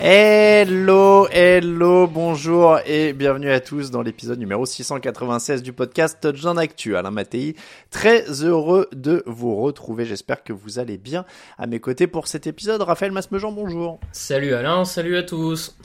Hello, hello, bonjour et bienvenue à tous dans l'épisode numéro 696 du podcast Touchdown Actu. Alain Mattei, très heureux de vous retrouver. J'espère que vous allez bien à mes côtés pour cet épisode. Raphaël Masmejean, bonjour. Salut Alain, salut à tous.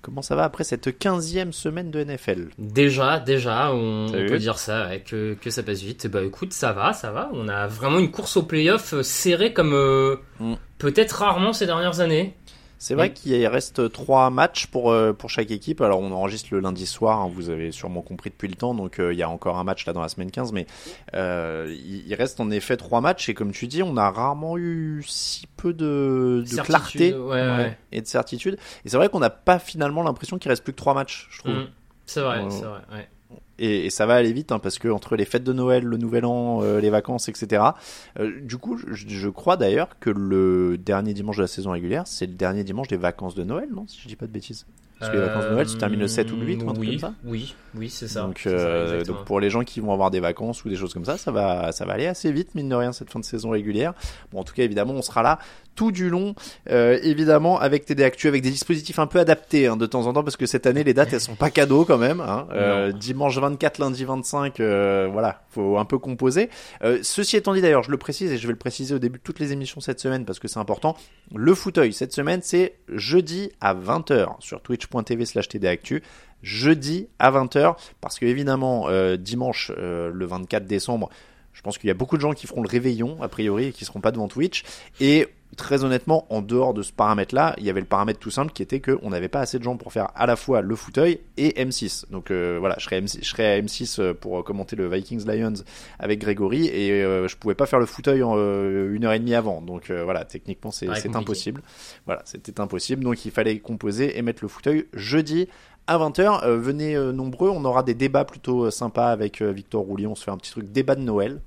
Comment ça va après cette 15e semaine de NFL Déjà, déjà, on, peut dire ça, ouais, que, que ça passe vite. Bah écoute, ça va, ça va. On a vraiment une course au playoff euh, serrée comme euh, Mm. peut-être rarement ces dernières années. C'est vrai qu'il reste trois matchs pour euh, pour chaque équipe. Alors on enregistre le lundi soir, hein, vous avez sûrement compris depuis le temps, donc euh, il y a encore un match là dans la semaine 15, mais euh, il, reste en effet trois matchs et comme tu dis, on a rarement eu si peu de, clarté ouais, ouais. et de certitude. Et c'est vrai qu'on n'a pas finalement l'impression qu'il reste plus que trois matchs, je trouve. Mm. C'est vrai, Ouais. c'est vrai. Et, et ça va aller vite hein, parce que entre les fêtes de Noël, le Nouvel An, euh, les vacances, etc. euh, du coup, je, je crois d'ailleurs que le dernier dimanche de la saison régulière, c'est le dernier dimanche des vacances de Noël, non Si je dis pas de bêtises? Parce que les vacances de Noël se terminent le 7 ou le 8 ou un truc oui, comme ça. Oui, oui, c'est ça. Donc, ça, euh, donc pour les gens qui vont avoir des vacances ou des choses comme ça, ça va, ça va aller assez vite mine de rien cette fin de saison régulière. Bon, en tout cas évidemment, on sera là tout du long, euh, évidemment avec TD Actu, avec des dispositifs un peu adaptés hein, de temps en temps parce que cette année les dates elles sont pas cadeaux quand même. Hein. Euh, dimanche 24, lundi 25, euh, voilà, faut un peu composer. Ceci étant dit d'ailleurs, je le précise et je vais le préciser au début de toutes les émissions cette semaine parce que c'est important. Le fauteuil cette semaine c'est jeudi à 20h sur twitch.tv slash tdactu jeudi à 20h parce que évidemment euh, dimanche euh, le 24 décembre je pense qu'il y a beaucoup de gens qui feront le réveillon a priori et qui seront pas devant Twitch. Et très honnêtement en dehors de ce paramètre là il y avait le paramètre tout simple qui était que on n'avait pas assez de gens pour faire à la fois le fauteuil et M6 donc euh, voilà je serais, M6, je serais à M6 euh, pour commenter le Vikings Lions avec Grégory et euh, je pouvais pas faire le fauteuil en euh, une heure et demie avant. Donc euh, voilà techniquement c'est Ouais, impossible. Voilà c'était impossible. Donc il fallait composer et mettre le fauteuil jeudi à 20h. Euh, venez euh, nombreux, on aura des débats plutôt euh, sympas avec Victor Roulier. On se fait un petit truc débat de Noël.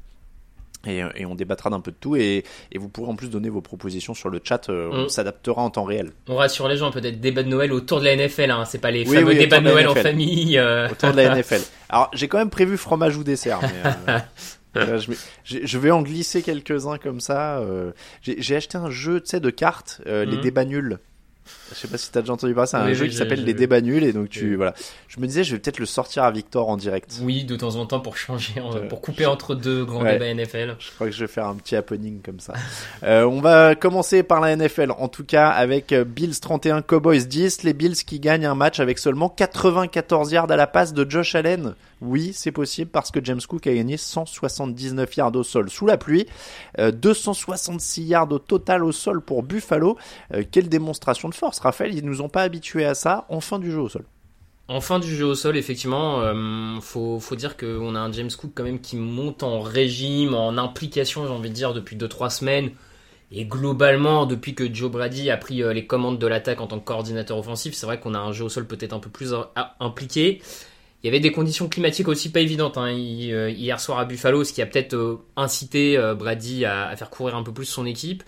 Et, et on débattra d'un peu de tout. Et, et vous pourrez en plus donner vos propositions sur le chat. On Mm. s'adaptera en temps réel. On rassure les gens, peut-être débat de Noël autour de la NFL, hein. c'est pas les Oui, fameux oui, débats de Noël en famille. Autour de la NFL. Alors j'ai quand même prévu fromage ou dessert. Mais, là, je, vais, je- je vais en glisser quelques-uns comme ça. euh. J'ai acheté un jeu tu sais, de cartes, euh, les Mhm. débats nuls. Je sais pas si t'as déjà entendu parler, c'est un Oui, jeu oui, qui s'appelle les débats nuls et donc tu Oui. voilà. Je me disais je vais peut-être le sortir à Victor en direct. Oui, de temps en temps pour changer, Euh, pour couper entre deux grands ouais. débats NFL. Je crois que je vais faire un petit happening comme ça. Euh, on va commencer par la NFL, en tout cas avec euh, Bills 31, Cowboys 10. Les Bills qui gagnent un match avec seulement 94 yards à la passe de Josh Allen. Oui, c'est possible parce que James Cook a gagné 179 yards au sol sous la pluie, euh, 266 yards au total au sol pour Buffalo. Euh, quelle démonstration force, Raphaël. Ils nous ont pas habitués à ça en fin du jeu au sol. En fin du jeu au sol, effectivement, euh, faut, faut dire qu'on a un James Cook quand même qui monte en régime, en implication, j'ai envie de dire, depuis 2-3 semaines. Et globalement, depuis que Joe Brady a pris euh, les commandes de l'attaque en tant que coordinateur offensif, c'est vrai qu'on a un jeu au sol peut-être un peu plus euh, impliqué. Il y avait des conditions climatiques aussi pas évidentes hein. hier soir à Buffalo, ce qui a peut-être incité Brady à, faire courir un peu plus son équipe.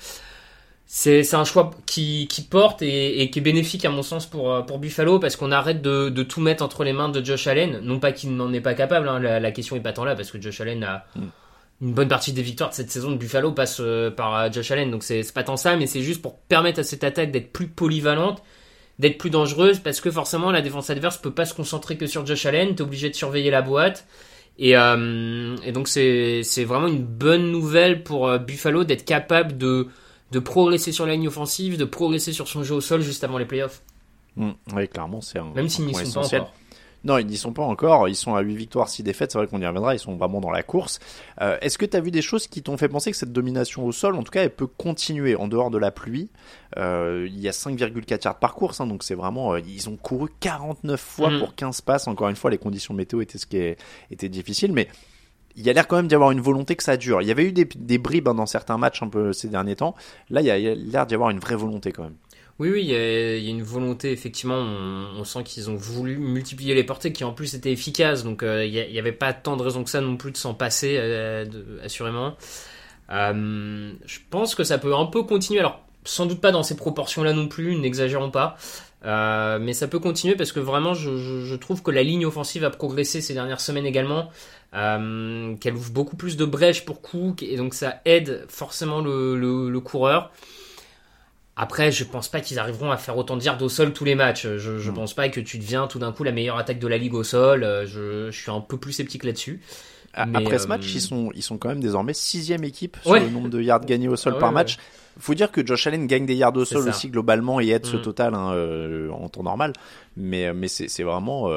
C'est un choix qui, porte et, qui est bénéfique à mon sens pour, pour Buffalo parce qu'on arrête de, tout mettre entre les mains de Josh Allen. Non pas qu'il n'en est pas capable, hein. la, question est pas tant là parce que Josh Allen a, mm une bonne partie des victoires de cette saison de Buffalo passe euh, par euh, Josh Allen. Donc c'est pas tant ça, mais c'est juste pour permettre à cette attaque d'être plus polyvalente, d'être plus dangereuse, parce que forcément la défense adverse peut pas se concentrer que sur Josh Allen. T'es obligé de surveiller la boîte. Et, euh, et donc c'est vraiment une bonne nouvelle pour Buffalo d'être capable de, de progresser sur la ligne offensive, de progresser sur son jeu au sol juste avant les playoffs. Mmh, oui, clairement, c'est un. Même s'ils n'y sont pas encore. Non, ils n'y sont pas encore. Ils sont à 8 victoires, 6 défaites. C'est vrai qu'on y reviendra. Ils sont vraiment dans la course. Euh, Est-ce que tu as vu des choses qui t'ont fait penser que cette domination au sol, en tout cas, elle peut continuer en dehors de la pluie? Euh, Il y a 5,4 yards par course. Hein, donc c'est vraiment. Euh, ils ont couru 49 fois mm. pour 15 passes. Encore une fois, les conditions météo étaient ce qui était difficile. Mais il y a l'air quand même d'y avoir une volonté que ça dure. Il y avait eu des, bribes hein, dans certains matchs un ces derniers temps. Là, il y a l'air d'y avoir une vraie volonté quand même. Oui, oui, il y, a, une volonté, effectivement. On, sent qu'ils ont voulu multiplier les portées qui en plus étaient efficaces. Donc euh, il n'y avait pas tant de raisons que ça non plus de s'en passer, euh, assurément. Euh, je pense que ça peut un peu continuer. Alors, sans doute pas dans ces proportions-là non plus, n'exagérons pas. Mais ça peut continuer parce que vraiment, je, trouve que la ligne offensive a progressé ces dernières semaines également. qu'elle ouvre beaucoup plus de brèches pour Cook et donc ça aide forcément le coureur. Après, je pense pas qu'ils arriveront à faire autant de yards au sol tous les matchs. Je, je pense pas que tu deviens tout d'un coup la meilleure attaque de la ligue au sol. Euh, je, je suis un peu plus sceptique là-dessus. Après ce match, euh, ils sont, ils sont quand même désormais sixième équipe sur le nombre de yards gagnés au sol ah par match. Faut dire que Josh Allen gagne des yards au sol aussi globalement et aide ce mm. total hein, euh, en temps normal. Mais, mais c'est vraiment.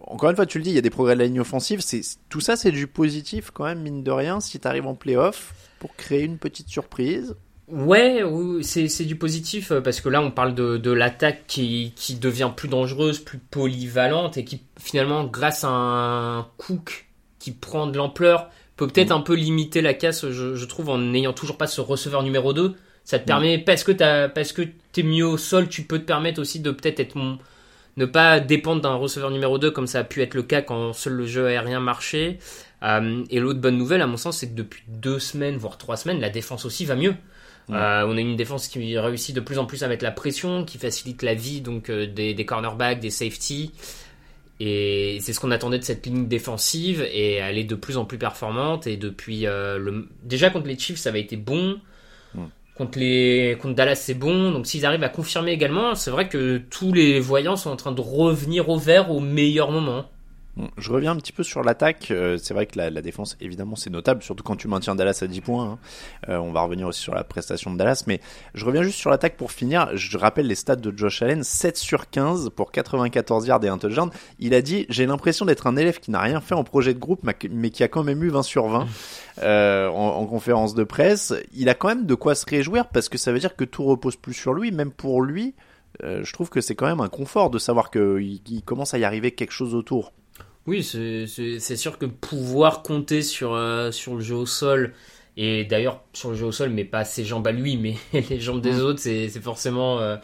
encore une fois, tu le dis, il y a des progrès de la ligne offensive. C'est tout ça, c'est du positif quand même mine de rien. Si tu arrives en playoff pour créer une petite surprise. Ouais, c'est du positif euh, parce que là on parle de, de l'attaque qui, qui devient plus dangereuse, plus polyvalente et qui finalement grâce à un Cook qui prend de l'ampleur peut peut-être mm. un peu limiter la casse je, je trouve en n'ayant toujours pas ce receveur numéro 2. Ça te mm. permet parce que t'as parce que t'es mieux au sol, tu peux te permettre aussi de peut-être être ne pas dépendre d'un receveur numéro 2 comme ça a pu être le cas quand seul le jeu aérien marchait. Euh, et l'autre bonne nouvelle à mon sens c'est que depuis deux semaines voire trois semaines la défense aussi va mieux. Euh, on a une défense qui réussit de plus en plus à mettre la pression, qui facilite la vie donc euh, des, des cornerbacks, des safety. Et c'est ce qu'on attendait de cette ligne défensive et elle est de plus en plus performante. Et depuis euh, le... déjà contre les Chiefs, ça avait été bon. Contre, les... contre Dallas, c'est bon. Donc s'ils arrivent à confirmer également, c'est vrai que tous les voyants sont en train de revenir au vert au meilleur moment. Je reviens un petit peu sur l'attaque. Euh, c'est vrai que la, défense, évidemment, c'est notable, surtout quand tu maintiens Dallas à 10 points. Hein. Euh, on va revenir aussi sur la prestation de Dallas. Mais je reviens juste sur l'attaque pour finir. Je rappelle les stats de Josh Allen 7 sur 15 pour 94 yards et un touchdown. Il a dit J'ai l'impression d'être un élève qui n'a rien fait en projet de groupe, mais qui a quand même eu 20 sur 20 euh, en, conférence de presse. Il a quand même de quoi se réjouir parce que ça veut dire que tout repose plus sur lui, même pour lui. je trouve que c'est quand même un confort de savoir qu'il commence à y arriver quelque chose autour. Oui, c'est sûr que pouvoir compter sur, euh, sur le jeu au sol, et d'ailleurs sur le jeu au sol, mais pas ses jambes à lui, mais les jambes des autres, c'est forcément euh,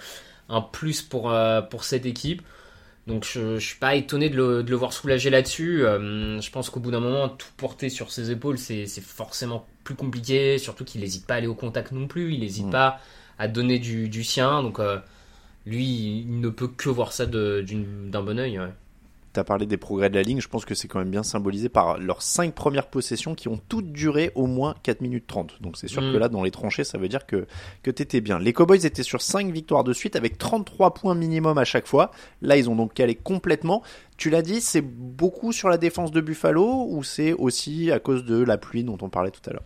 un plus pour, euh, pour cette équipe. Donc je, je suis pas étonné de le, de le voir soulager là-dessus. je pense qu'au bout d'un moment, tout porter sur ses épaules, c'est forcément plus compliqué, surtout qu'il n'hésite pas à aller au contact non plus, il n'hésite mm. pas à donner du, du sien. Donc lui, il ne peut que voir ça d'un bon oeil. Tu as parlé des progrès de la ligne, je pense que c'est quand même bien symbolisé par leurs 5 premières possessions qui ont toutes duré au moins 4 minutes 30. Donc c'est sûr que mm. là, dans les tranchées, ça veut dire que, que tu étais bien. Les Cowboys étaient sur 5 victoires de suite avec 33 points minimum à chaque fois. Là, ils ont donc calé complètement. Tu l'as dit, c'est beaucoup sur la défense de Buffalo ou c'est aussi à cause de la pluie dont on parlait tout à l'heure?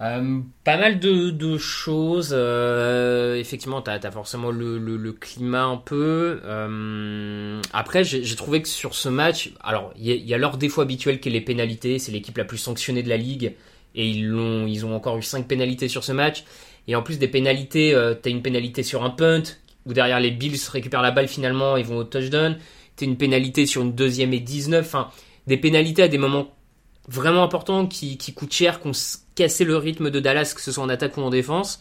Euh, pas mal de, choses. Euh, effectivement, tu as, forcément le, climat un peu. Euh, après, j'ai trouvé que sur ce match, alors il y, a leur défaut habituel qui est les pénalités. C'est l'équipe la plus sanctionnée de la ligue et ils ont, ils ont encore eu 5 pénalités sur ce match. Et en plus des pénalités, tu as une pénalité sur un punt où derrière les Bills récupèrent la balle finalement et vont au touchdown. Tu une pénalité sur une deuxième et 19. Enfin, des pénalités à des moments vraiment importants qui, qui coûtent cher, casser le rythme de Dallas, que ce soit en attaque ou en défense.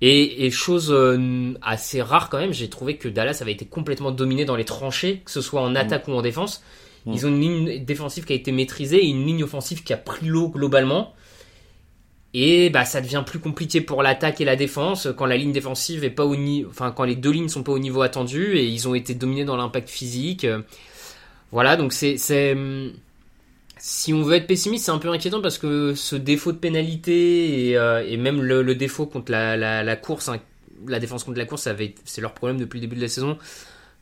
Et, et chose euh, assez rare quand même, j'ai trouvé que Dallas avait été complètement dominé dans les tranchées, que ce soit en attaque ou en défense. Ils ont une ligne défensive qui a été maîtrisée et une ligne offensive qui a pris l'eau globalement. Et bah ça devient plus compliqué pour l'attaque et la défense quand la ligne défensive est pas au niveau, enfin quand les deux lignes sont pas au niveau attendu et ils ont été dominés dans l'impact physique. Voilà, donc c'est si on veut être pessimiste, c'est un peu inquiétant parce que ce défaut de pénalité et, euh, même le, défaut contre la, course, hein, la défense contre la course, c'est leur problème depuis le début de la saison.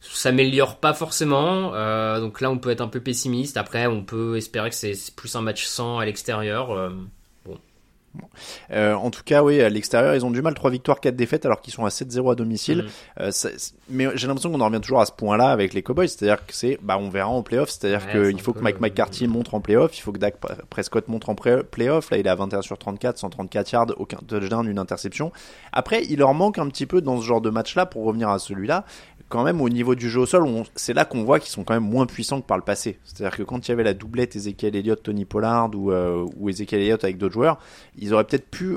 Ça s'améliore pas forcément, euh, donc là on peut être un peu pessimiste. Après, on peut espérer que c'est c'est plus un match sans à l'extérieur. Euh, Euh, en tout cas, oui, à l'extérieur, ils ont du mal. 3 victoires, 4 défaites, alors qu'ils sont à 7-0 à domicile. Mhm. Euh, ça- mais j'ai l'impression qu'on en revient toujours à ce point-là avec les Cowboys. C'est-à-dire que c'est, bah, on verra en playoff. C'est-à-dire Ouais, qu'il faut que Mike le- McCarthy montre en playoff. Il faut que Dak Prescott montre en playoff. Là, il est à 21 sur 34, 134 yards, aucun touchdown, une interception. Après, il leur manque un petit peu dans ce genre de match-là, pour revenir à celui-là, quand même au niveau du jeu au sol, on- c'est là qu'on voit qu'ils sont quand même moins puissants que par le passé. C'est-à-dire que quand il y avait la doublette Ezekiel Elliott, Tony Pollard ou, euh, ou Ezekiel Elliott avec d'autres joueurs, ils auraient peut-être pu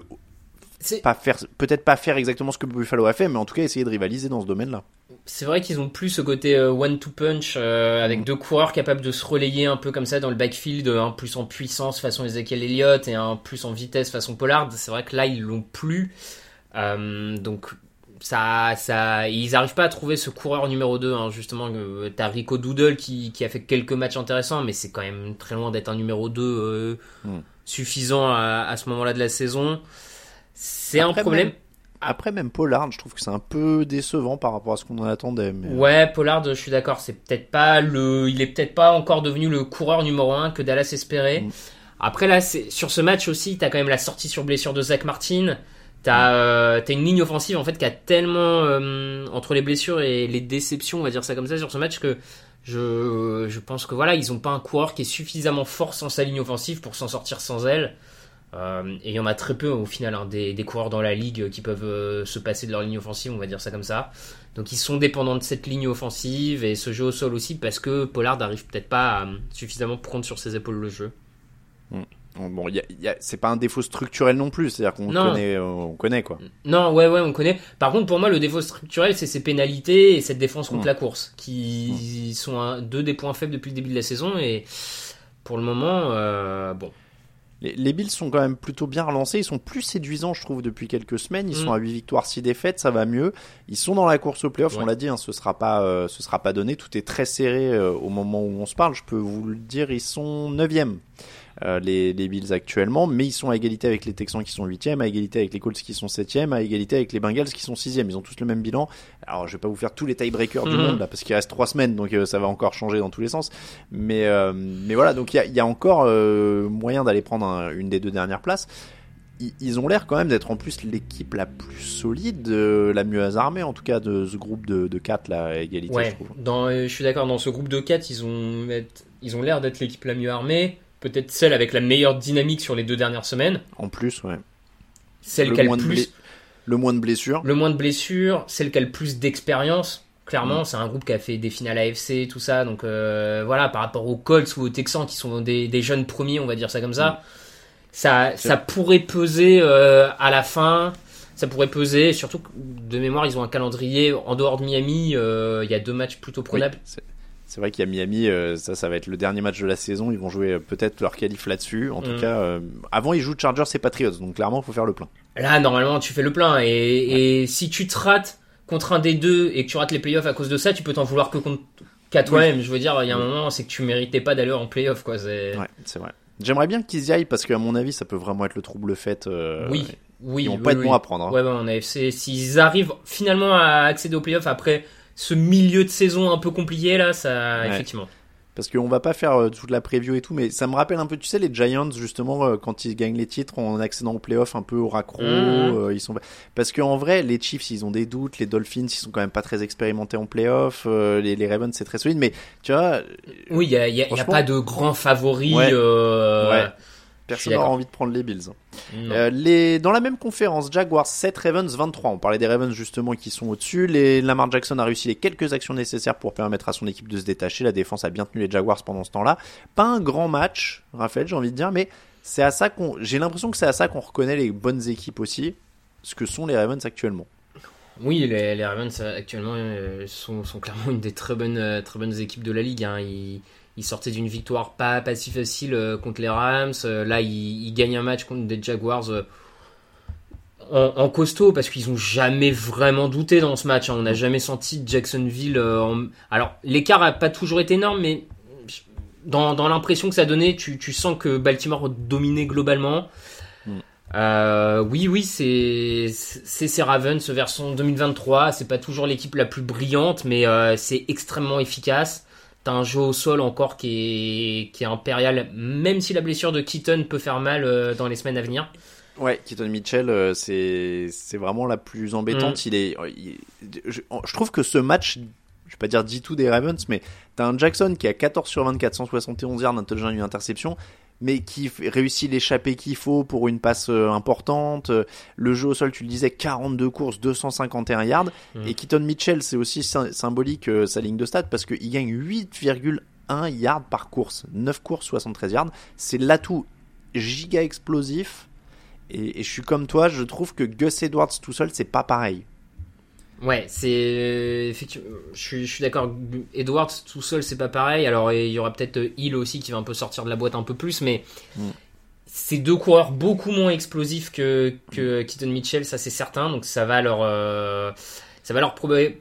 pas faire, peut-être pas faire exactement ce que Buffalo a fait, mais en tout cas essayer de rivaliser dans ce domaine-là. c'est vrai qu'ils ont plus ce côté euh, one-two-punch euh, avec deux coureurs capables de se relayer un peu comme ça dans le backfield, un plus en puissance façon Ezekiel Elliott et un plus en vitesse façon Pollard. C'est vrai que là ils l'ont plus. Euh, donc ça, ça, ils arrivent pas à trouver ce coureur numéro 2 hein, justement. Euh, T'as Rico Doodle qui, qui a fait quelques matchs intéressants, mais c'est quand même très loin d'être un numéro 2 euh, Mm. Suffisant à, à ce moment-là de la saison. C'est un problème. même- Après, même Pollard, je trouve que c'est un peu décevant par rapport à ce qu'on en attendait. Mais... Ouais, Pollard, je suis d'accord. C'est peut-être pas le, il est peut-être pas encore devenu le coureur numéro un que Dallas espérait. Mm. Après là, sur ce match aussi, t'as quand même la sortie sur blessure de Zach Martin. T'as euh, une ligne offensive en fait qui a tellement euh, entre les blessures et les déceptions, on va dire ça comme ça sur ce match que je je pense que voilà, ils ont pas un coureur qui est suffisamment fort sans sa ligne offensive pour s'en sortir sans elle. Euh, et il y en a très peu au final, hein, des, des coureurs dans la ligue qui peuvent euh, se passer de leur ligne offensive, on va dire ça comme ça. Donc ils sont dépendants de cette ligne offensive et ce jeu au sol aussi parce que Pollard n'arrive peut-être pas à euh, suffisamment prendre sur ses épaules le jeu. Bon, y a- y a- c'est pas un défaut structurel non plus, c'est-à-dire qu'on connaît, euh, on connaît quoi. Non, ouais, ouais, on connaît. Par contre, pour moi, le défaut structurel, c'est ces pénalités et cette défense contre Mm. la course, qui sont un- deux des points faibles depuis le début de la saison. Et pour le moment, euh, bon, Les, les Bills sont quand même plutôt bien relancés, ils sont plus séduisants je trouve depuis quelques semaines, ils Mm. sont à 8 victoires, 6 défaites, ça va mieux. Ils sont dans la course au playoff, on l'a dit, hein, ce sera pas euh, ce sera pas donné, tout est très serré euh, au moment où on se parle, je peux vous le dire, ils sont 9e. Euh, les, les Bills actuellement, mais ils sont à égalité avec les Texans qui sont 8e, à égalité avec les Colts qui sont 7e, à égalité avec les Bengals qui sont 6e. Ils ont tous le même bilan. Alors, je vais pas vous faire tous les tiebreakers du Mhm. monde là, parce qu'il reste 3 semaines, donc euh, ça va encore changer dans tous les sens. Mais, euh, mais voilà, donc il y a, il y a encore moyen d'aller prendre un- une des deux dernières places. Ils, ont l'air quand même d'être en plus l'équipe la plus solide, la mieux armée en tout cas de ce groupe de, de 4 là, à égalité, je ouais. trouve. Dans, je suis d'accord. Dans ce groupe de 4 ils ont, ils ont l'air d'être l'équipe la mieux armée. Peut-être celle avec la meilleure dynamique sur les deux dernières semaines. En plus, ouais. Celle Le qui a le plus, moins de blessures. le moins de blessures, celle qui a le plus d'expérience. Clairement, c'est un groupe qui a fait des finales AFC, tout ça. Donc euh, voilà, par rapport aux Colts ou aux Texans qui sont des, des jeunes premiers, on va dire ça comme ça, ça, ça pourrait peser euh, à la fin. Ça pourrait peser, surtout que de mémoire, ils ont un calendrier en dehors de Miami. euh, Il y a deux matchs plutôt prenables. C'est vrai qu'il y a Miami, euh, ça, ça va être le dernier match de la saison. Ils vont jouer euh, peut-être leur qualif là-dessus. En tout Mm. cas, euh, avant ils jouent Chargers et Patriots, donc clairement, il faut faire le plein. Là, normalement, tu fais le plein. Et, et si tu te rates contre un des deux et que tu rates les playoffs à cause de ça, tu peux t'en vouloir que contre qu'à toi-même. Je veux dire, il y a un moment, c'est que tu méritais pas d'aller en playoff, quoi. C'est... Ouais, c'est vrai. J'aimerais bien qu'ils y aillent parce qu'à mon avis, ça peut vraiment être le trouble fait. euh, oui, oui. Ils vont oui, pas être oui. bons à prendre. hein. Ouais, ouais, en AFC, s'ils arrivent finalement à accéder aux playoffs après ce milieu de saison un peu compliqué, là, ça, Ouais. effectivement. Parce qu'on va pas faire euh, toute la preview et tout, mais ça me rappelle un peu, tu sais, les Giants, justement, euh, quand ils gagnent les titres en accédant aux playoffs un peu au raccro. Mhm. euh, ils sont... Parce qu'en vrai, les Chiefs, ils ont des doutes, les Dolphins, ils sont quand même pas très expérimentés en playoffs, euh, les, les Ravens, c'est très solide, mais tu vois, Oui, il n'y a, y a- y a pas de grands favoris. Ouais. euh, Ouais. Personne n'aura envie de prendre les Bills. Euh, les... Dans la même conférence, Jaguars 7, Ravens 23. On parlait des Ravens justement qui sont au-dessus. Les... Lamar Jackson a réussi les quelques actions nécessaires pour permettre à son équipe de se détacher. La défense a bien tenu les Jaguars pendant ce temps-là. Pas un grand match, Raphaël, j'ai envie de dire, mais c'est à ça qu'on, j'ai l'impression que c'est à ça qu'on reconnaît les bonnes équipes aussi, ce que sont les Ravens actuellement. Oui, les, les Ravens euh, actuellement euh, sont, sont, clairement une des très bonnes, très bonnes équipes de la ligue. Hein. Ils, ils, sortaient d'une victoire pas, pas si facile contre les Rams. Là, ils, ils, gagnent un match contre des Jaguars en, en costaud parce qu'ils ont jamais vraiment douté dans ce match. Hein. On n'a jamais senti Jacksonville. En... Alors, l'écart a pas toujours été énorme, mais dans, dans l'impression que ça donnait, tu, tu sens que Baltimore dominait globalement. Euh, oui, oui, c'est c'est Ravens version 2023. C'est pas toujours l'équipe la plus brillante, mais euh, c'est extrêmement efficace. T'as un jeu au sol encore qui est qui est impérial, même si la blessure de Keaton peut faire mal euh, dans les semaines à venir. Ouais, Keaton Mitchell, euh, c'est vraiment la plus embêtante. Mm. Il est, je, je, trouve que ce match, je vais pas dire dit tout des Ravens, mais t'as un Jackson qui a 14 sur 24, 171 yards, un touchdown, une interception mais qui réussit l'échappée qu'il faut pour une passe euh, importante. Le jeu au sol, tu le disais, 42 courses, 251 yards. Mm. Et Keaton Mitchell, c'est aussi symbolique euh, sa ligne de stade parce qu'il gagne 8,1 yards par course. 9 courses, 73 yards. C'est l'atout giga explosif. Et, et, je suis comme toi, je trouve que Gus Edwards tout seul, c'est pas pareil. Ouais, c'est effectivement. Je suis, je suis d'accord. Edwards tout seul, c'est pas pareil. Alors il y aura peut-être Hill aussi qui va un peu sortir de la boîte un peu plus, mais mm. c'est deux coureurs beaucoup moins explosifs que que Keaton Mitchell, ça c'est certain. Donc ça va leur euh, ça va leur poser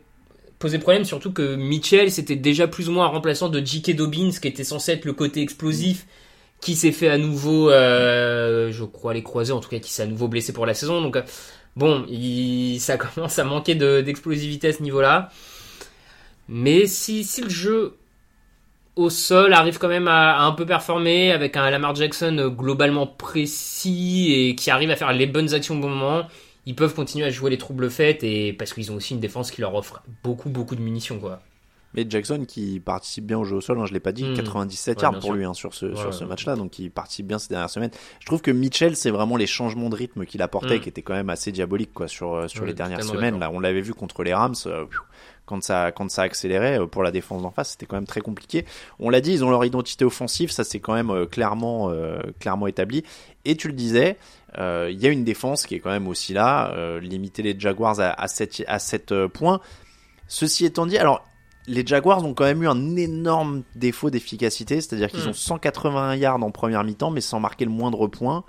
problème, surtout que Mitchell c'était déjà plus ou moins un remplaçant de J.K. Dobbins, qui était censé être le côté explosif. Qui s'est fait à nouveau, euh, je crois, les croiser, en tout cas, qui s'est à nouveau blessé pour la saison. Donc, Bon, ça commence à manquer d'explosivité à ce niveau-là. Mais si, le jeu au sol arrive quand même à, un peu performer avec un Lamar Jackson globalement précis et qui arrive à faire les bonnes actions au bon moment, ils peuvent continuer à jouer les troubles faits et parce qu'ils ont aussi une défense qui leur offre beaucoup beaucoup de munitions quoi. Mais Jackson qui participe bien au jeu au sol, hein, je l'ai pas dit, 97 hmm. yards pour lui hein, sur ce, sur ce match-là, donc il participe bien ces dernières semaines. Je trouve que Mitchell, c'est vraiment les changements de rythme qu'il apportait, hmm. qui étaient quand même assez diaboliques quoi sur euh, sur les dernières semaines. Là, on l'avait vu contre les Rams. Euh, quand ça quand ça accélérait euh, pour la défense d'en face, c'était quand même très compliqué. On l'a dit, ils ont leur identité offensive, ça c'est quand même clairement clairement établi. Et tu le disais, il y a une défense qui est quand même aussi là, limiter les Jaguars à, à 7 à 7 points. Ceci étant dit, alors les Jaguars ont quand même eu un énorme défaut d'efficacité, c'est-à-dire qu'ils hmm. ont 181 yards en première mi-temps, mais sans marquer le moindre point.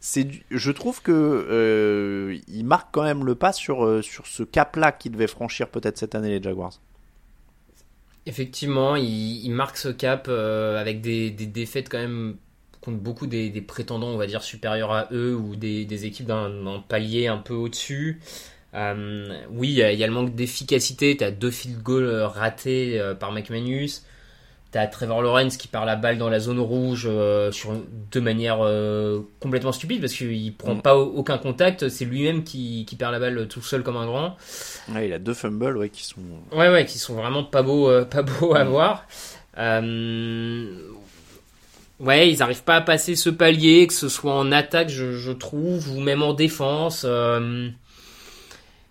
C'est, je trouve que euh, ils marquent quand même le pas sur euh, sur ce cap-là qu'ils devaient franchir peut-être cette année les Jaguars. Effectivement, ils, marquent ce cap euh, avec des, défaites quand même contre beaucoup des, prétendants, on va dire supérieurs à eux ou des, des équipes d'un palier un peu au-dessus. Euh, oui, il y, a le manque d'efficacité. Tu as deux field goals euh, ratés euh, par McManus. Tu as Trevor Lawrence qui perd la balle dans la zone rouge sur, de manière complètement stupide parce qu'il prend mm. pas aucun contact. C'est lui-même qui, qui, perd la balle tout seul comme un grand. Ouais, il a deux fumbles ouais, qui sont. Ouais, ouais, qui sont vraiment pas beaux, pas beaux à mm. voir. Ouais, ils n'arrivent pas à passer ce palier, que ce soit en attaque, je, je trouve, ou même en défense.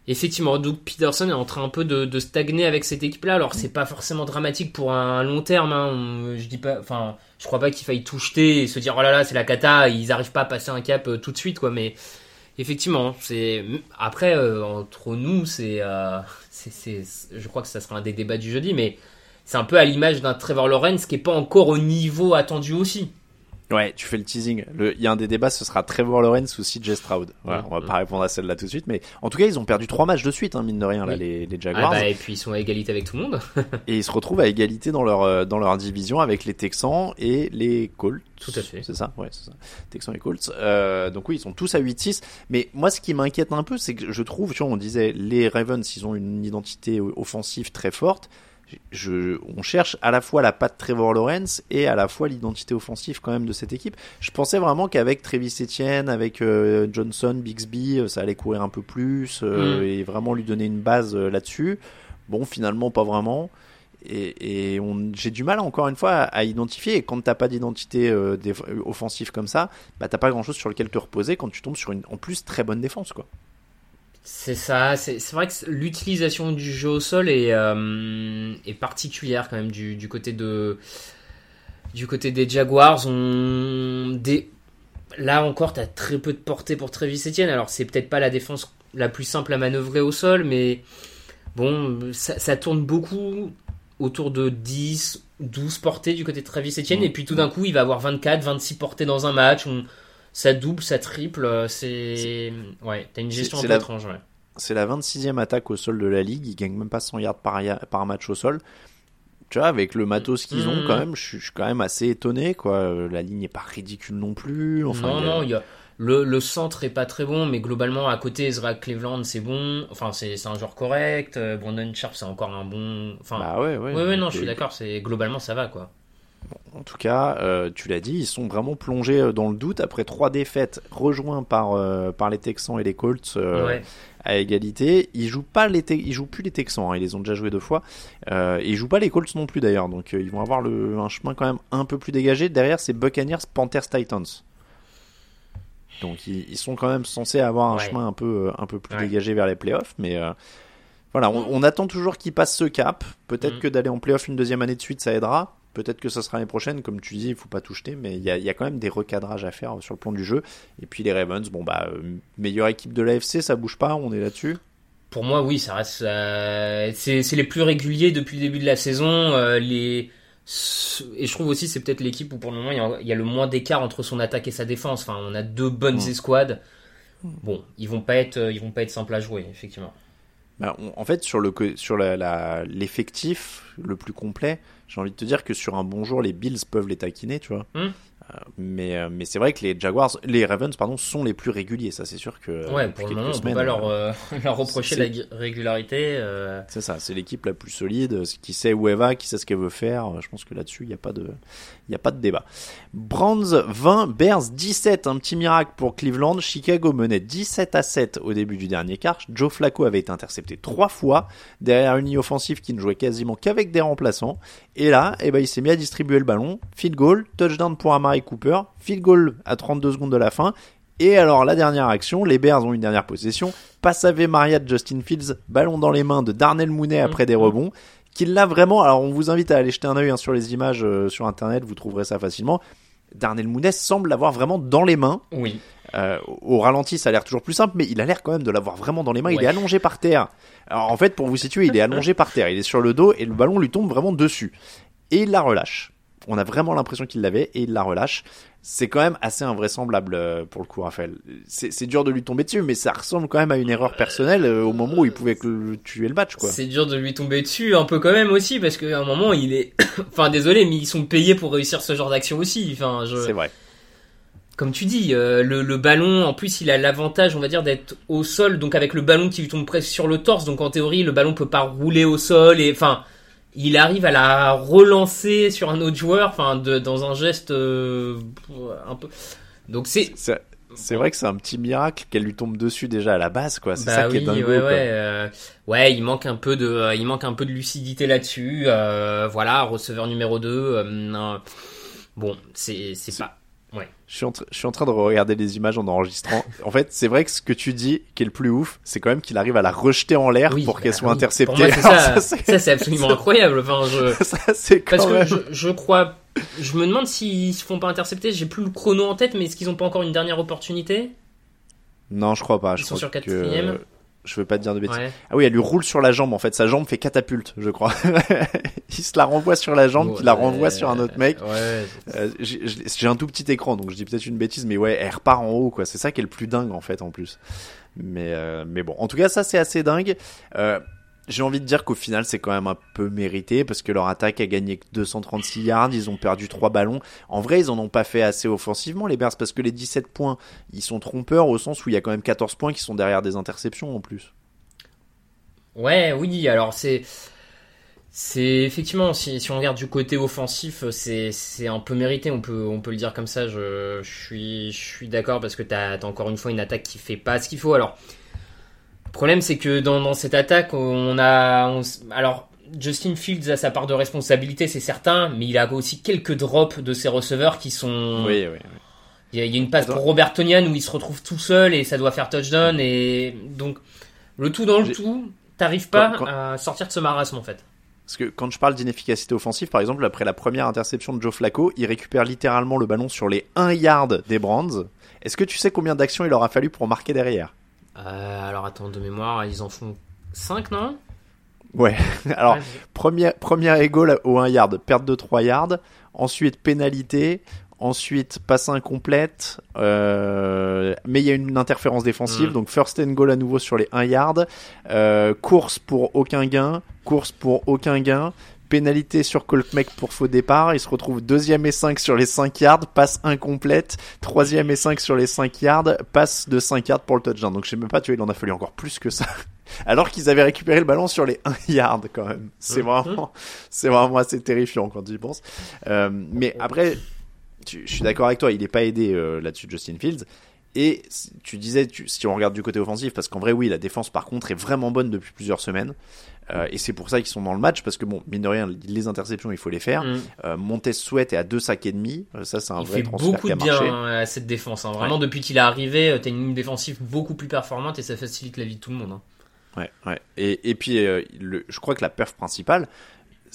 Effectivement, Doug Peterson est en train un peu de, stagner avec cette équipe-là. Alors c'est pas forcément dramatique pour un long terme. Hein. Je dis pas, enfin, je crois pas qu'il faille tout jeter et se dire oh là là c'est la cata. Ils arrivent pas à passer un cap euh, tout de suite quoi. Mais effectivement, c'est après euh, entre nous c'est, euh, c'est, je crois que ça sera un des débats du jeudi, mais c'est un peu à l'image d'un Trevor Lawrence qui est pas encore au niveau attendu aussi. Ouais, tu fais le teasing. Il y a un des débats, ce sera Trevor Lawrence ou CJ Stroud. Voilà, on va pas répondre à celle-là tout de suite, mais en tout cas, ils ont perdu trois matchs de suite, hein, mine de rien, là, les, les, Jaguars. Ah bah, et puis ils sont à égalité avec tout le monde. et ils se retrouvent à égalité dans leur euh, dans leur division avec les Texans et les Colts. Tout à fait. C'est ça, ouais, c'est ça. Texans et Colts. Euh, donc oui, ils sont tous à 8-6. Mais moi, ce qui m'inquiète un peu, c'est que je trouve, tu vois, on disait les Ravens, ils ont une identité offensive très forte je, on cherche à la fois la patte Trevor Lawrence et à la fois l'identité offensive quand même de cette équipe. Je pensais vraiment qu'avec Travis Etienne, avec euh, Johnson, Bixby, euh, ça allait courir un peu plus euh, mm. et vraiment lui donner une base là-dessus. Bon, finalement, pas vraiment. Et, et j'ai du mal encore une fois à, identifier. Et quand t'as pas d'identité offensive comme ça, bah t'as pas grand chose sur lequel te reposer quand tu tombes sur une en plus très bonne défense quoi. C'est ça, c'est vrai que l'utilisation du jeu au sol est, euh, est particulière quand même du, du, côté de du côté des Jaguars. On, des, là encore, t'as très peu de portée pour Travis Etienne. Alors, c'est peut-être pas la défense la plus simple à manœuvrer au sol, mais bon, ça, ça tourne beaucoup autour de 10, 12 portées du côté de Travis Etienne, et puis tout d'un coup, il va avoir 24, 26 portées dans un match. On, ça double, ça triple. euh, C'est. Ouais, t'as une gestion un c'est peu la- étrange, ouais. C'est la 26e attaque au sol de la ligue. Ils gagnent même pas 100 yards par, match au sol. Tu vois, avec le matos qu'ils ont, Mhm. quand même, je suis je suis quand même assez étonné, quoi. La ligne n'est pas ridicule non plus. Enfin, non, il y a- non, il y a... le, le centre est pas très bon, mais globalement, à côté, Ezra Cleveland, c'est bon. Enfin, c'est un joueur correct. Euh, Brandon Sharp, c'est encore un bon. Enfin, Bah ouais, ouais. ouais, ouais, non, je suis d'accord. Globalement, ça va, quoi. En tout cas, euh, tu l'as dit, ils sont vraiment plongés euh, dans le doute après trois défaites rejoints par, euh, par les Texans et les Colts euh, Ouais. à égalité. Ils jouent pas les ils jouent plus les Texans, hein, ils les ont déjà joués deux fois. Et ils jouent pas les Colts non plus d'ailleurs, donc ils vont avoir le, un chemin quand même un peu plus dégagé. Derrière, c'est Buccaneers, Panthers, Titans. Donc ils, ils sont quand même censés avoir un Ouais. chemin un peu, un peu plus Ouais. dégagé vers les playoffs, mais voilà, on, on attend toujours qu'ils passent ce cap. Peut-être Mhm. que d'aller en playoff une deuxième année de suite, ça aidera. Peut-être que ça sera l'année prochaine, comme tu dis, il faut pas tout jeter, mais il y a, il y a quand même des recadrages à faire sur le plan du jeu. Et puis les Ravens, bon bah euh, meilleure équipe de l'AFC, ça bouge pas, on est là-dessus. Pour moi, oui, ça reste. euh, c'est les plus réguliers depuis le début de la saison. euh, les et je trouve aussi c'est peut-être l'équipe où pour le moment il y a, il y a le moins d'écart entre son attaque et sa défense. Enfin, on a deux bonnes Mm. escouades. Bon, ils vont pas être, ils vont pas être simples à jouer, effectivement. Bah, on- en fait, sur le sur la- la- l'effectif le plus complet, j'ai envie de te dire que sur un bon jour, les Bills peuvent les taquiner, tu vois. Hmm. Euh, mais euh, mais c'est vrai que les Jaguars, les Ravens, pardon, sont les plus réguliers. Ça, c'est sûr que. ouais, depuis pour le moment, on peut semaines, pas leur, euh, euh, leur reprocher la régularité. euh, C'est ça, c'est l'équipe la plus solide, qui sait où elle va, qui sait ce qu'elle veut faire. Je pense que là-dessus, il n'y a pas de, il y a pas de débat. Browns 20, Bears 17, un petit miracle pour Cleveland. Chicago menait 17 à 7 au début du dernier quart. Joe Flacco avait été intercepté trois fois derrière une ligne offensive qui ne jouait quasiment qu'avec des remplaçants. Et là, eh ben, il s'est mis à distribuer le ballon. Field goal, touchdown pour Amari Cooper, field goal à 32 secondes de la fin. Et alors, la dernière action, les Bears ont une dernière possession. Passe Maria de Justin Fields, ballon dans les mains de Darnell Mooney après des rebonds. Qu'il l'a vraiment. Alors, on vous invite à aller jeter un œil hein, sur les images euh, sur internet, vous trouverez ça facilement. Darnell Mooney semble l'avoir vraiment dans les mains. Oui. Euh, au ralenti, ça a l'air toujours plus simple, mais il a l'air quand même de l'avoir vraiment dans les mains. Il est allongé par terre. Alors en fait, pour vous situer, il est allongé par terre. Il est sur le dos et le ballon lui tombe vraiment dessus. Et il la relâche. On a vraiment l'impression qu'il l'avait et il la relâche. C'est quand même assez invraisemblable euh, pour le coup, Raphaël. C'est dur de lui tomber dessus, mais ça ressemble quand même à une erreur personnelle euh, au moment où il pouvait tuer le match, quoi. C'est dur de lui tomber dessus un peu quand même aussi parce qu'à un moment il est, enfin désolé mais ils sont payés pour réussir ce genre d'action aussi. Enfin, je... C'est vrai. comme tu dis, euh, le, le ballon, en plus, il a l'avantage, on va dire, d'être au sol, donc avec le ballon qui lui tombe presque sur le torse, donc en théorie, le ballon peut pas rouler au sol, et enfin, il arrive à la relancer sur un autre joueur, enfin, dans un geste euh, un peu. Donc c'est. C'est vrai que c'est un petit miracle qu'elle lui tombe dessus déjà à la base, quoi. C'est Bah ça qui oui, est dingue. ouais, ouais, euh, ouais, il manque un peu de, euh, il manque un peu de lucidité là-dessus. euh, voilà, receveur numéro 2 bon, c'est, c'est pas. Ouais. Je suis, en tra- je suis en train de regarder les images en enregistrant. En fait, c'est vrai que ce que tu dis, qui est le plus ouf, c'est quand même qu'il arrive à la rejeter en l'air Oui, pour qu'elle bah soit oui. interceptée. Moi, ça, c'est- ça, c'est absolument incroyable. Enfin, je, ça, c'est quand parce que je, je crois, je me demande s'ils se font pas intercepter. J'ai plus le chrono en tête, mais est-ce qu'ils ont pas encore une dernière opportunité? Non, je crois pas. Ils je sont crois sur que- quatrième Je veux pas te dire de bêtises. Ouais. Ah oui, elle lui roule sur la jambe en fait. Sa jambe fait catapulte, je crois. il se la renvoie sur la jambe, qui la renvoie sur un autre mec. Ouais. Euh, j'ai un tout petit écran, donc je dis peut-être une bêtise, mais ouais, elle repart en haut, quoi. C'est ça qui est le plus dingue, en fait, en plus. Mais, euh, mais bon, en tout cas, ça c'est assez dingue. Euh, j'ai envie de dire qu'au final, c'est quand même un peu mérité parce que leur attaque a gagné que 236 yards, ils ont perdu trois ballons. En vrai, ils en ont pas fait assez offensivement, les Bears, parce que les 17 points, ils sont trompeurs au sens où il y a quand même 14 points qui sont derrière des interceptions en plus. Ouais, oui, alors c'est. C'est effectivement, si, si on regarde du côté offensif, c'est un peu mérité, on peut, on peut le dire comme ça. Je, je suis, je suis d'accord parce que t'as as encore une fois une attaque qui fait pas ce qu'il faut. Alors, problème c'est que dans, dans cette attaque, on a. on alors, Justin Fields a sa part de responsabilité, c'est certain, mais il a aussi quelques drops de ses receveurs qui sont. Oui, oui. Il y, a, il y a une passe pour Robert Tonian où il se retrouve tout seul et ça doit faire touchdown. Et donc, le tout dans le tout, t'arrives pas Quand- quand- à sortir de ce marasme en fait. Parce que quand je parle d'inefficacité offensive, par exemple, après la première interception de Joe Flacco, il récupère littéralement le ballon sur les 1 yard des Brands. Est-ce que tu sais combien d'actions il aura fallu pour marquer derrière? Euh, alors attends, de mémoire, ils en font 5, non? Ouais. Alors, Ouais, première, première égale au 1 yard, perte de 3 yards. Ensuite, pénalité. Ensuite, passe incomplète. Euh, mais il y a une interférence défensive. Mm. Donc, first and goal à nouveau sur les 1 yard. Euh, course pour aucun gain. Course pour aucun gain. Pénalité sur Colkmec pour faux départ. Il se retrouve deuxième et 5 sur les 5 yards. Passe incomplète. Troisième et 5 sur les 5 yards. Passe de 5 yards pour le touchdown. Donc, je sais même pas, tu vois, il en a fallu encore plus que ça. Alors qu'ils avaient récupéré le ballon sur les 1 yard quand même. C'est Mhm. vraiment, c'est vraiment assez terrifiant quand tu y penses. Euh, mais après, tu- je suis d'accord avec toi, il n'est pas aidé euh, là-dessus Justin Fields. Et tu disais, tu- si on regarde du côté offensif, parce qu'en vrai, oui, la défense par contre est vraiment bonne depuis plusieurs semaines. Euh, et c'est pour ça qu'ils sont dans le match, parce que bon, mine de rien, les interceptions, il faut les faire. Mm. Euh, Montez Sweat est à deux sacs et demi. Euh, ça, c'est un Il vrai fait transfert beaucoup qui a de bien marché. hein, à cette défense. hein. Vraiment, depuis qu'il est arrivé, euh, t'as une ligne défensive beaucoup plus performante et ça facilite la vie de tout le monde. hein. Ouais, ouais. Et, et puis, le, je crois que la perf principale,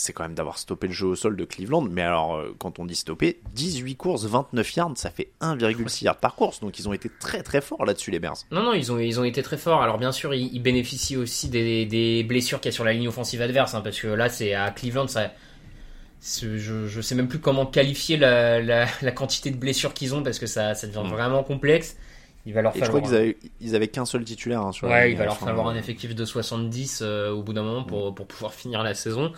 c'est quand même d'avoir stoppé le jeu au sol de Cleveland. Mais alors, euh, quand on dit stopper, 18 courses, 29 yards, ça fait 1,6 yards par course. Donc, ils ont été très très forts là-dessus, les Bears. Non, non, ils ont, ils ont été très forts. Alors bien sûr, ils, ils bénéficient aussi des, des blessures qu'il y a sur la ligne offensive adverse, hein, parce que là, c'est à Cleveland, ça, je, je sais même plus comment qualifier la, la, la quantité de blessures qu'ils ont, parce que ça, ça devient Mm. vraiment complexe. Il va leur Et je falloir. crois qu'ils avaient, qu'un seul titulaire hein, sur Ouais, il va la leur falloir un effectif de 70 euh, au bout d'un moment pour, pour pouvoir finir la saison.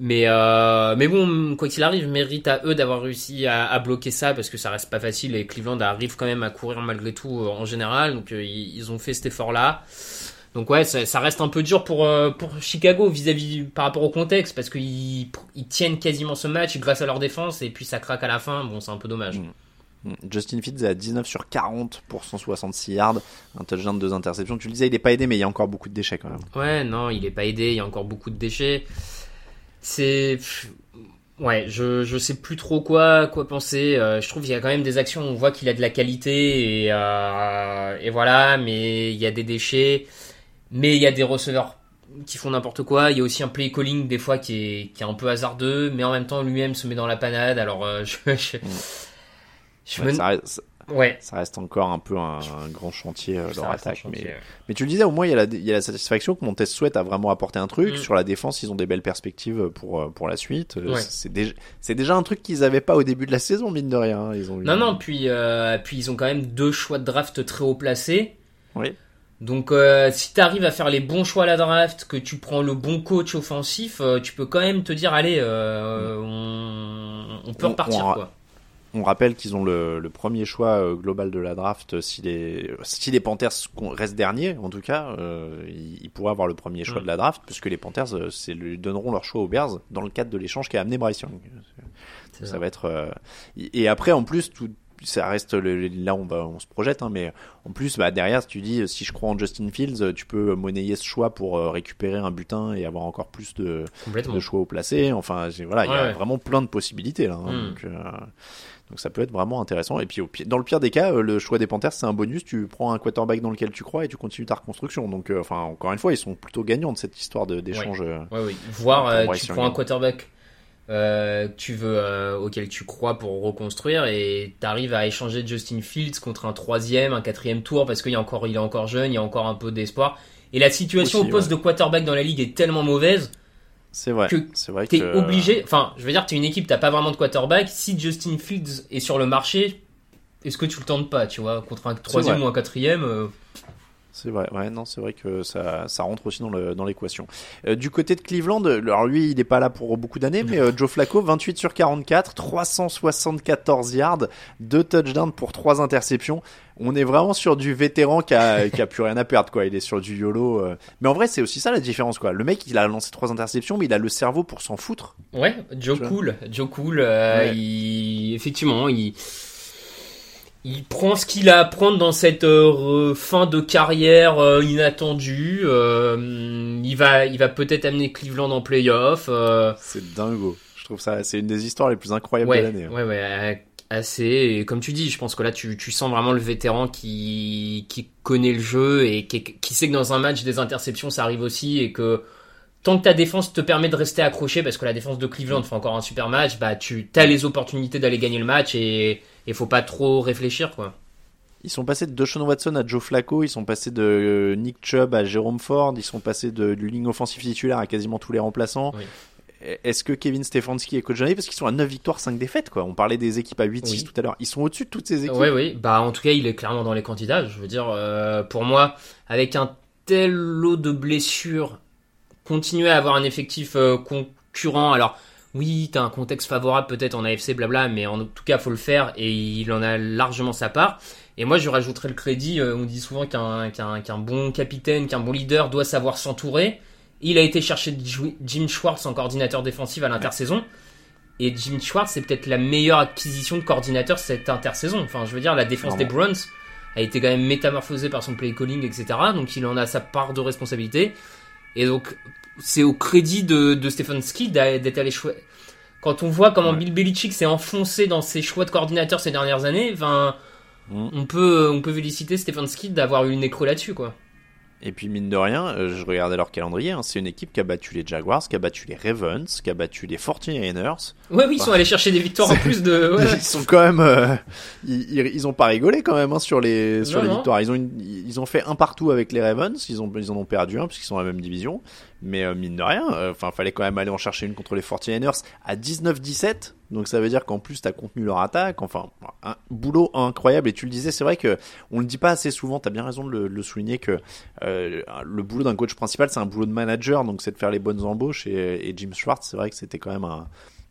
Mais, euh, mais bon, quoi qu'il arrive, mérite à eux d'avoir réussi à, à bloquer ça parce que ça reste pas facile et Cleveland arrive quand même à courir malgré tout euh, en général. Donc euh, ils, ils ont fait cet effort-là. Donc ouais, ça, ça reste un peu dur pour, pour Chicago vis-à-vis par rapport au contexte parce qu'ils ils tiennent quasiment ce match grâce à leur défense et puis ça craque à la fin. Bon, c'est un peu dommage. Mm. Mm. Justin Fields est à 19 sur 40 pour 166 yards, un touchdown, deux interceptions. Tu le disais, il est pas aidé, mais il y a encore beaucoup de déchets quand même. Ouais, non, il est pas aidé, il y a encore beaucoup de déchets. C'est. Ouais, je, je sais plus trop quoi, quoi penser. Euh, je trouve qu'il y a quand même des actions où on voit qu'il a de la qualité et, euh, et voilà, mais il y a des déchets. Mais il y a des receveurs qui font n'importe quoi. Il y a aussi un play calling des fois qui est, qui est un peu hasardeux, mais en même temps lui-même se met dans la panade. Alors euh, je. je, je Ouais, me- ça, reste, Ouais. ça reste encore un peu un, un grand chantier, euh, leur attaque. chantier, Mais, ouais. mais tu le disais, au moins, il y a la, il y a la satisfaction que Montez Sweat a vraiment apporté un truc. Mm. Sur la défense, ils ont des belles perspectives pour, euh, pour la suite. Euh, Ouais. C'est déjà, c'est déjà un truc qu'ils avaient pas au début de la saison, mine de rien. hein. Ils ont eu- Non, non, puis, euh, puis ils ont quand même deux choix de draft très haut placés. Oui. Donc euh, si tu arrives à faire les bons choix à la draft, que tu prends le bon coach offensif, euh, tu peux quand même te dire, allez, euh, on, on peut On- repartir. on- quoi. On rappelle qu'ils ont le, le premier choix euh, global de la draft. euh, Si les, si les Panthers restent derniers, en tout cas, euh, ils, ils pourraient avoir le premier choix Mm. de la draft, puisque les Panthers c'est, lui donneront leur choix aux Bears dans le cadre de l'échange qui a amené Bryce Young. Ça ça. va être. euh, et après, en plus, tout, ça reste le- là on va on se projette, hein, mais en plus, bah, derrière, si tu dis si je crois en Justin Fields, tu peux monnayer ce choix pour euh, récupérer un butin et avoir encore plus de, choix au placé. Enfin, voilà, il y Ouais, a ouais. vraiment plein de possibilités là. hein, Mm. donc, euh, donc ça peut être vraiment intéressant. Et puis au dans le pire des cas, euh, le choix des Panthers c'est un bonus. Tu prends un quarterback dans lequel tu crois et tu continues ta reconstruction. Donc euh, enfin encore une fois, ils sont plutôt gagnants de cette histoire d'échange. Ouais, oui. Voir, Pour Bryce tu prends un quarterback euh, tu veux, euh, auquel tu crois pour reconstruire et t'arrives à échanger Justin Fields contre un troisième, un quatrième tour parce qu'il est encore, il est encore jeune, il y a encore un peu d'espoir. Et la situation Aussi, au poste ouais. de quarterback dans la ligue est tellement mauvaise C'est vrai. que C'est vrai T'es que obligé, enfin, je veux dire, t'es une équipe, t'as pas vraiment de quarterback. Si Justin Fields est sur le marché, est-ce que tu le tentes pas, tu vois, contre un troisième ou un quatrième euh, C'est vrai, ouais, non, c'est vrai que ça, ça rentre aussi dans le- dans l'équation. Euh, du côté de Cleveland, euh, alors lui, il n'est pas là pour beaucoup d'années, mais euh, Joe Flacco, 28 sur 44, 374 yards, deux touchdowns pour trois interceptions. On est vraiment sur du vétéran qui a, qui a plus rien à perdre, quoi. Il est sur du YOLO. euh. Mais en vrai, c'est aussi ça la différence, quoi. Le mec, il a lancé trois interceptions, mais il a le cerveau pour s'en foutre. Ouais, Joe. Cool, Joe Cool, euh, Ouais. il, effectivement, il, il prend ce qu'il a à prendre dans cette euh, fin de carrière euh, inattendue. euh, il va, il va peut-être amener Cleveland en playoff. C'est dingo. Je trouve ça, c'est une des histoires les plus incroyables ouais, de l'année. hein. ouais, ouais, assez. Et comme tu dis, je pense que là, tu, tu sens vraiment le vétéran qui, qui connaît le jeu et qui, qui sait que dans un match, des interceptions, ça arrive aussi et que tant que ta défense te permet de rester accroché, parce que la défense de Cleveland fait encore un super match, bah tu as les opportunités d'aller gagner le match et il faut pas trop réfléchir quoi. Ils sont passés de Deshaun Watson à Joe Flacco, ils sont passés de euh, Nick Chubb à Jérôme Ford, ils sont passés de, du ligne offensif titulaire à quasiment tous les remplaçants. Oui. Est-ce que Kevin Stefanski est coach de l'année Parce qu'ils sont à 9 victoires, 5 défaites, quoi. On parlait des équipes à 8-6 Oui. tout à l'heure. Ils sont au-dessus de toutes ces équipes. Oui, oui. Bah, en tout cas, il est clairement dans les candidats. Je veux dire, euh, pour moi, avec un tel lot de blessures, continuer à avoir un effectif euh, concurrent. Alors, oui, t'as un contexte favorable peut-être en AFC, blabla, mais en tout cas, faut le faire et il en a largement sa part. Et moi, je rajouterais le crédit. euh, on dit souvent qu'un bon capitaine, qu'un bon leader doit savoir s'entourer. Il a été chercher Jim Schwartz en coordinateur défensif à l'intersaison. Et Jim Schwartz, c'est peut-être la meilleure acquisition de coordinateur cette intersaison. Enfin, je veux dire, la défense des Browns a été quand même métamorphosée par son play calling, etc. Donc, il en a sa part de responsabilité. Et donc, c'est au crédit de, de Stefanski d'être allé choisir. Quand on voit comment Bill Belichick s'est enfoncé dans ses choix de coordinateur ces dernières années, enfin, Mm. on peut, on peut féliciter Stefanski d'avoir eu une écro là-dessus, quoi. Et puis, mine de rien, euh, je regardais leur calendrier. hein, c'est une équipe qui a battu les Jaguars, qui a battu les Ravens, qui a battu les 49ers. Ouais, oui, ils sont allés chercher des victoires en plus de. ouais. Ils sont quand même, euh, ils, ils, ont pas rigolé quand même hein, sur les sur Non, les non. victoires. Ils ont une- ils ont fait un partout avec les Ravens. Ils ont ils en ont perdu un puisqu'ils sont dans la même division. Mais euh, mine de rien, euh, enfin fallait quand même aller en chercher une contre les 49ers à 19-17. Donc ça veut dire qu'en plus t'as contenu leur attaque. Enfin un boulot incroyable. Et tu le disais, c'est vrai que on le dit pas assez souvent. T'as bien raison de le, de le souligner que euh, le boulot d'un coach principal c'est un boulot de manager. Donc c'est de faire les bonnes embauches. Et, et Jim Schwartz, c'est vrai que c'était quand même un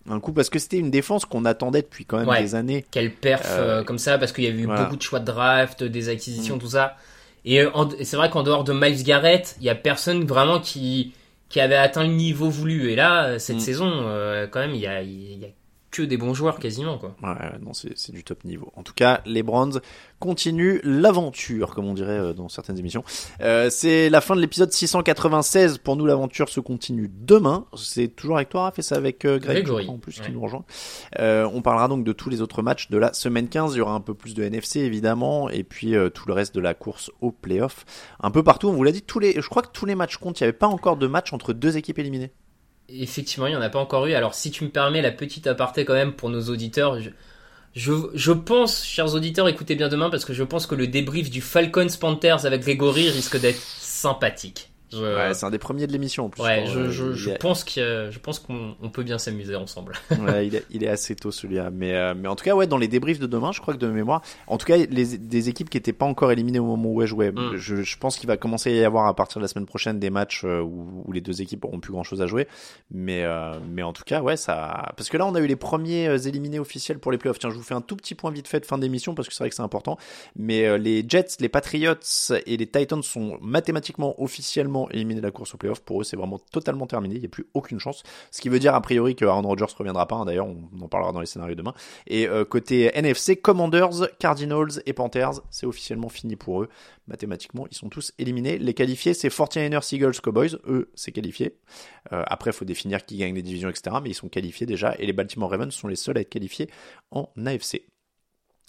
un coup parce que c'était une défense qu'on attendait depuis quand même Ouais. des années. Quelle perf Euh, euh, comme ça, parce qu'il y a eu voilà. Mm. beaucoup de choix de draft, des acquisitions, tout ça. Et c'est vrai qu'en dehors de Miles Garrett, il y a personne vraiment qui qui avait atteint le niveau voulu. Et là, cette Mm. saison, euh, quand même, il y a, il y a que des bons joueurs quasiment, quoi. Ouais, non, c'est du top niveau. En tout cas, les Browns continuent l'aventure, comme on dirait euh, dans certaines émissions. Euh, c'est la fin de l'épisode 696. Pour nous, l'aventure se continue demain. C'est toujours avec toi, Raph, et c'est avec euh, Greg, Grégory, en plus, qui nous rejoint. Euh, on parlera donc de tous les autres matchs de la semaine 15. Il y aura un peu plus de NFC, évidemment, et puis euh, tout le reste de la course au playoff. Un peu partout, on vous l'a dit, tous les, je crois que tous les matchs comptent. Il n'y avait pas encore de match entre deux équipes éliminées. Effectivement, il n'y en a pas encore eu. Alors, si tu me permets la petite aparté quand même pour nos auditeurs, je, je, je pense, chers auditeurs, écoutez bien demain parce que je pense que le débrief du Falcons Panthers avec Grégory risque d'être sympathique. Ouais, c'est un des premiers de l'émission en plus. ouais, je, je, il je est- pense que je pense qu'on on peut bien s'amuser ensemble. ouais, il est, il est assez tôt celui-là. Mais, euh, mais en tout cas, ouais, dans les débriefs de demain, je crois que de mémoire, en tout cas, les, des équipes qui étaient pas encore éliminées au moment où elles jouaient. Mm. Je, je pense qu'il va commencer à y avoir à partir de la semaine prochaine des matchs euh, où, où les deux équipes auront plus grand chose à jouer. Mais, euh, mais en tout cas, ouais, ça. Parce que là, on a eu les premiers éliminés officiels pour les playoffs. Tiens, je vous fais un tout petit point vite fait de fin d'émission parce que c'est vrai que c'est important. Mais euh, les Jets, les Patriots et les Titans sont mathématiquement officiellement éliminés de la course aux playoffs. Pour eux, c'est vraiment totalement terminé. Il n'y a plus aucune chance. Ce qui veut dire a priori que Aaron Rodgers reviendra pas. hein. D'ailleurs, on en parlera dans les scénarios demain. Et euh, côté NFC, Commanders, Cardinals et Panthers, c'est officiellement fini pour eux. Mathématiquement, ils sont tous éliminés. Les qualifiés, c'est 49ers, Eagles, Cowboys. Eux, c'est qualifié. Euh, après, il faut définir qui gagne les divisions, etc. Mais ils sont qualifiés déjà. Et les Baltimore Ravens sont les seuls à être qualifiés en AFC.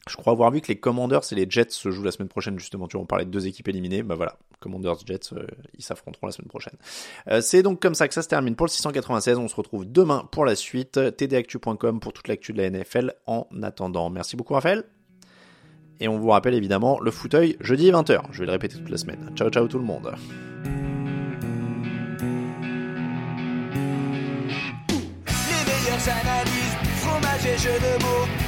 Je crois avoir vu que les Commanders et les Jets se jouent la semaine prochaine, justement. Tu vois, on parlait de deux équipes éliminées. Bah voilà, Commanders, Jets, euh, ils s'affronteront la semaine prochaine. Euh, c'est donc comme ça que ça se termine pour le 696. On se retrouve demain pour la suite. tdactu.com pour toute l'actu de la NFL en attendant. Merci beaucoup, Raphaël. Et on vous rappelle évidemment le fauteuil jeudi 20h. Je vais le répéter toute la semaine. Ciao, ciao tout le monde. Les fromage et de mots.